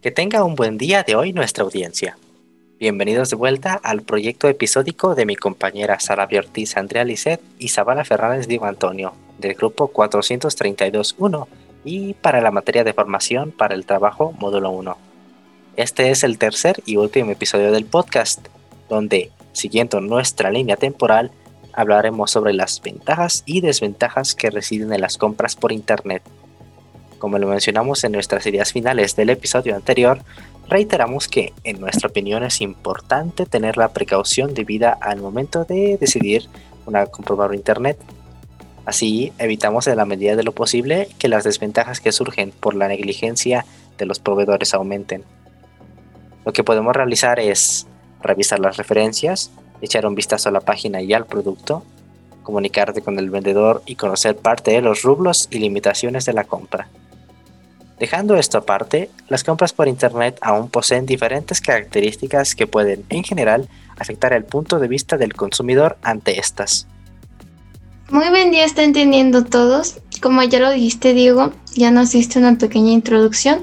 Que tenga un buen día de hoy nuestra audiencia. Bienvenidos de vuelta al proyecto episódico de mi compañera Sara Ortiz, Andrea Lisset y Zabala Fernández Diego Antonio, del grupo 432.1 y para la materia de formación para el trabajo módulo 1. Este es el tercer y último episodio del podcast, donde, siguiendo nuestra línea temporal, hablaremos sobre las ventajas y desventajas que residen en las compras por Internet como lo mencionamos en nuestras ideas finales del episodio anterior, reiteramos que, en nuestra opinión, es importante tener la precaución debida al momento de decidir una compra por internet. Así, evitamos en la medida de lo posible que las desventajas que surgen por la negligencia de los proveedores aumenten. Lo que podemos realizar es revisar las referencias, echar un vistazo a la página y al producto, comunicarte con el vendedor y conocer parte de los rublos y limitaciones de la compra. Dejando esto aparte, las compras por Internet aún poseen diferentes características que pueden, en general, afectar el punto de vista del consumidor ante estas. Muy buen día, está entendiendo todos. Como ya lo dijiste, Diego, ya nos diste una pequeña introducción.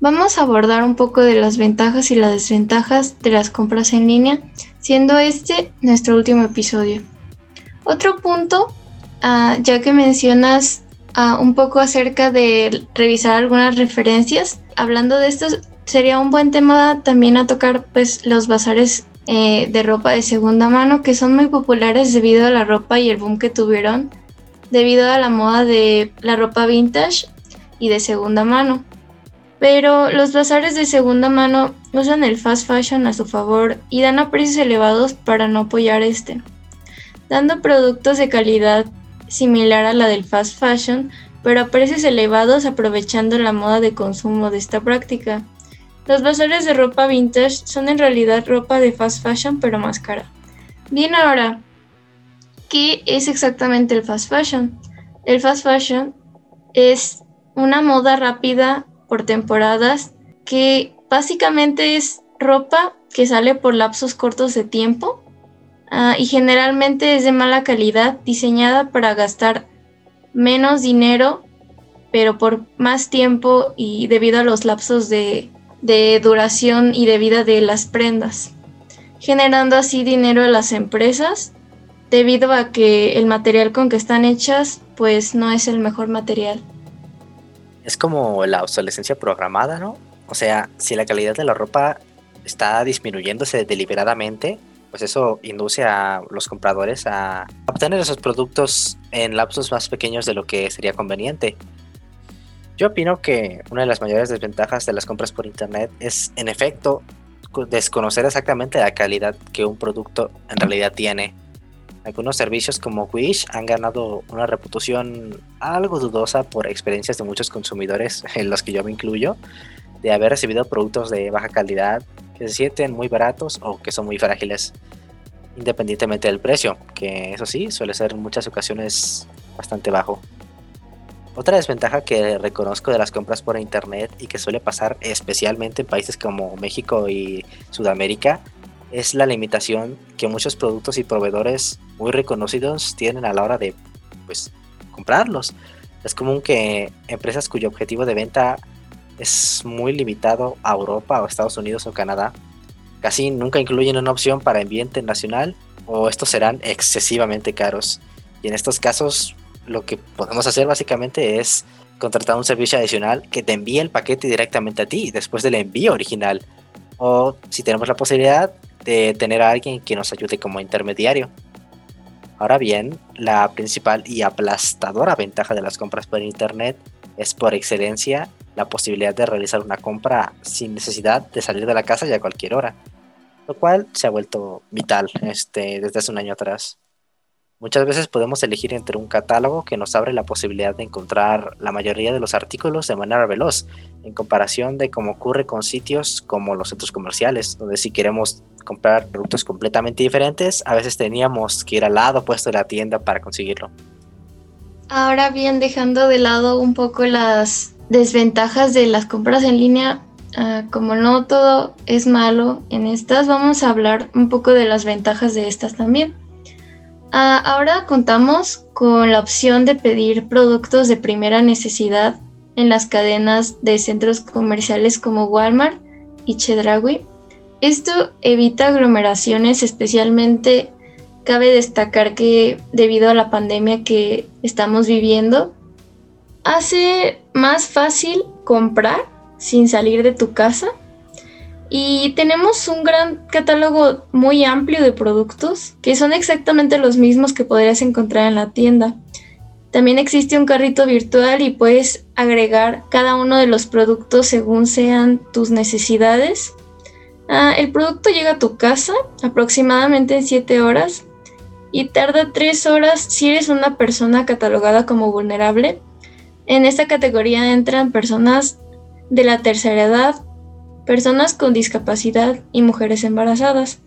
Vamos a abordar un poco de las ventajas y las desventajas de las compras en línea, siendo este nuestro último episodio. Otro punto, ah, ya que mencionas un poco acerca de revisar algunas referencias. Hablando de esto, sería un buen tema también a tocar pues los bazares eh, de ropa de segunda mano que son muy populares debido a la ropa y el boom que tuvieron debido a la moda de la ropa vintage y de segunda mano. Pero los bazares de segunda mano usan el fast fashion a su favor y dan a precios elevados para no apoyar este, dando productos de calidad similar a la del fast fashion, pero a precios elevados aprovechando la moda de consumo de esta práctica. Los bazares de ropa vintage son en realidad ropa de fast fashion pero más cara. Bien ahora, ¿qué es exactamente el fast fashion? El fast fashion es una moda rápida por temporadas que básicamente es ropa que sale por lapsos cortos de tiempo Ah, y generalmente es de mala calidad, diseñada para gastar menos dinero, pero por más tiempo y debido a los lapsos de, de duración y de vida de las prendas, generando así dinero a las empresas debido a que el material con que están hechas pues no es el mejor material. Es como la obsolescencia programada, ¿no? O sea, si la calidad de la ropa está disminuyéndose deliberadamente, pues eso induce a los compradores a obtener esos productos en lapsos más pequeños de lo que sería conveniente. Yo opino que una de las mayores desventajas de las compras por internet es, en efecto, desconocer exactamente la calidad que un producto en realidad tiene. Algunos servicios como Wish han ganado una reputación algo dudosa por experiencias de muchos consumidores, en los que yo me incluyo, de haber recibido productos de baja calidad que se sienten muy baratos o que son muy frágiles, independientemente del precio, que eso sí suele ser en muchas ocasiones bastante bajo. Otra desventaja que reconozco de las compras por internet y que suele pasar especialmente en países como México y Sudamérica es la limitación que muchos productos y proveedores muy reconocidos tienen a la hora de pues comprarlos. Es común que empresas cuyo objetivo de venta es muy limitado a Europa o Estados Unidos o Canadá. Casi nunca incluyen una opción para envío internacional o estos serán excesivamente caros. Y en estos casos lo que podemos hacer básicamente es contratar un servicio adicional que te envíe el paquete directamente a ti después del envío original. O si tenemos la posibilidad de tener a alguien que nos ayude como intermediario. Ahora bien, la principal y aplastadora ventaja de las compras por internet es por excelencia la posibilidad de realizar una compra sin necesidad de salir de la casa ya a cualquier hora, lo cual se ha vuelto vital este, desde hace un año atrás. Muchas veces podemos elegir entre un catálogo que nos abre la posibilidad de encontrar la mayoría de los artículos de manera veloz, en comparación de cómo ocurre con sitios como los centros comerciales, donde si queremos comprar productos completamente diferentes, a veces teníamos que ir al lado opuesto de la tienda para conseguirlo. Ahora bien, dejando de lado un poco las desventajas de las compras en línea, ah, como no todo es malo en estas, vamos a hablar un poco de las ventajas de estas también. Ah, ahora contamos con la opción de pedir productos de primera necesidad en las cadenas de centros comerciales como Walmart y Chedraui. Esto evita aglomeraciones, especialmente cabe destacar que debido a la pandemia que estamos viviendo, hace más fácil comprar sin salir de tu casa. Y tenemos un gran catálogo muy amplio de productos que son exactamente los mismos que podrías encontrar en la tienda. También existe un carrito virtual y puedes agregar cada uno de los productos según sean tus necesidades. Ah, el producto llega a tu casa aproximadamente en 7 horas y tarda 3 horas si eres una persona catalogada como vulnerable. En esta categoría entran personas de la tercera edad, personas con discapacidad y mujeres embarazadas.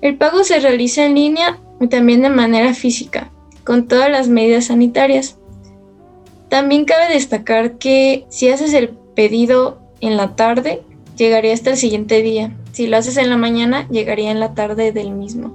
El pago se realiza en línea y también de manera física con todas las medidas sanitarias. También cabe destacar que si haces el pedido en la tarde, llegaría hasta el siguiente día. Si lo haces en la mañana, llegaría en la tarde del mismo.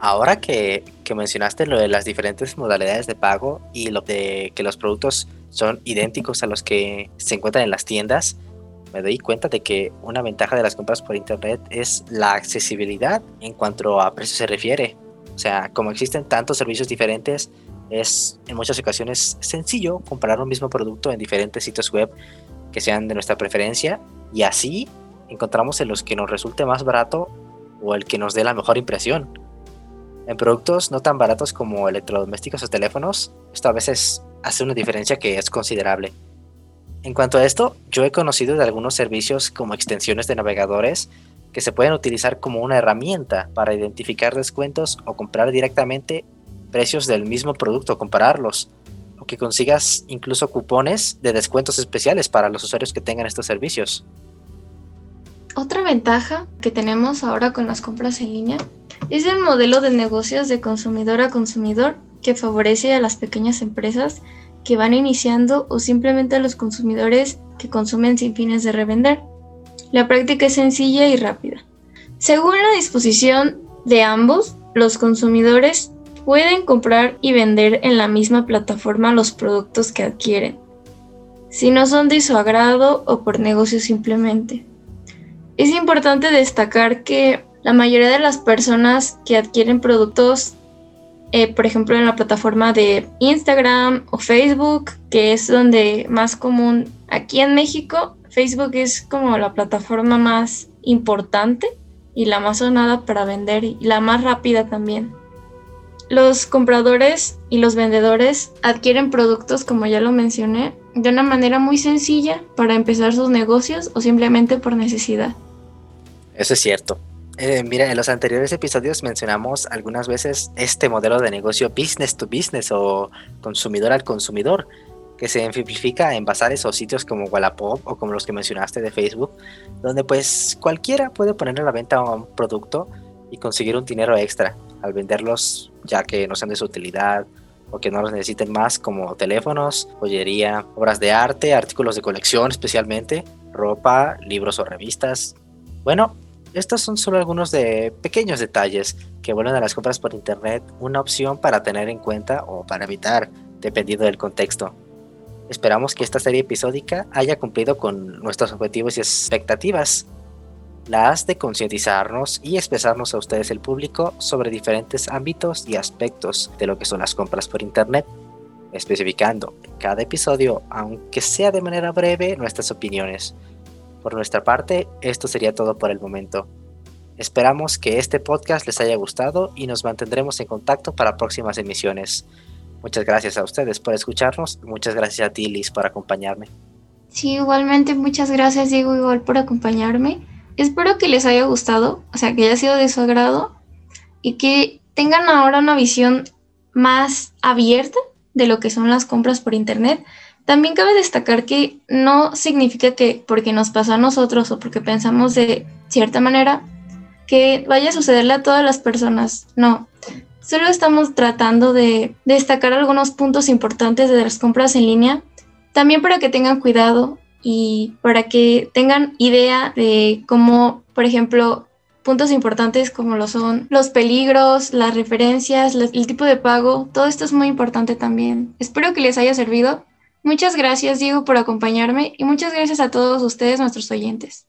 Ahora que, mencionaste lo de las diferentes modalidades de pago y lo de que los productos son idénticos a los que se encuentran en las tiendas, me doy cuenta de que una ventaja de las compras por internet es la accesibilidad en cuanto a precio se refiere. O sea, como existen tantos servicios diferentes, es en muchas ocasiones sencillo comprar un mismo producto en diferentes sitios web que sean de nuestra preferencia y así encontramos en los que nos resulte más barato o el que nos dé la mejor impresión. En productos no tan baratos como electrodomésticos o teléfonos, esto a veces hace una diferencia que es considerable. En cuanto a esto, yo he conocido de algunos servicios como extensiones de navegadores que se pueden utilizar como una herramienta para identificar descuentos o comprar directamente precios del mismo producto, compararlos, o que consigas incluso cupones de descuentos especiales para los usuarios que tengan estos servicios. Otra ventaja que tenemos ahora con las compras en línea es el modelo de negocios de consumidor a consumidor que favorece a las pequeñas empresas que van iniciando o simplemente a los consumidores que consumen sin fines de revender. La práctica es sencilla y rápida. Según la disposición de ambos, los consumidores pueden comprar y vender en la misma plataforma los productos que adquieren, si no son de su agrado o por negocio simplemente. Es importante destacar que la mayoría de las personas que adquieren productos, eh, por ejemplo en la plataforma de Instagram o Facebook, que es donde más común aquí en México, Facebook es como la plataforma más importante y la más sonada para vender y la más rápida también. Los compradores y los vendedores adquieren productos, como ya lo mencioné, de una manera muy sencilla para empezar sus negocios o simplemente por necesidad. Eso es cierto. Eh, mira, en los anteriores episodios mencionamos algunas veces este modelo de negocio business to business o consumidor al consumidor, que se ejemplifica en bazares o sitios como Wallapop o como los que mencionaste de Facebook, donde pues cualquiera puede poner a la venta un producto y conseguir un dinero extra al venderlos ya que no sean de su utilidad o que no los necesiten más como teléfonos, joyería, obras de arte, artículos de colección especialmente, ropa, libros o revistas. Bueno, estos son solo algunos de pequeños detalles que vuelven a las compras por internet una opción para tener en cuenta o para evitar, dependiendo del contexto. Esperamos que esta serie episódica haya cumplido con nuestros objetivos y expectativas, las de concientizarnos y expresarnos a ustedes el público sobre diferentes ámbitos y aspectos de lo que son las compras por Internet, especificando en cada episodio, aunque sea de manera breve, nuestras opiniones. Por nuestra parte, esto sería todo por el momento. Esperamos que este podcast les haya gustado y nos mantendremos en contacto para próximas emisiones. Muchas gracias a ustedes por escucharnos y muchas gracias a ti, Liz, por acompañarme. Sí, igualmente muchas gracias, Diego, igual por acompañarme. Espero que les haya gustado, o sea, que haya sido de su agrado y que tengan ahora una visión más abierta de lo que son las compras por Internet. También cabe destacar que no significa que porque nos pasó a nosotros o porque pensamos de cierta manera, que vaya a sucederle a todas las personas. No, Solo estamos tratando de destacar algunos puntos importantes de las compras en línea, también para que tengan cuidado y para que tengan idea de cómo, por ejemplo, puntos importantes como lo son los peligros, las referencias, el tipo de pago, todo esto es muy importante también. Espero que les haya servido Muchas gracias, Diego, por acompañarme y muchas gracias a todos ustedes, nuestros oyentes.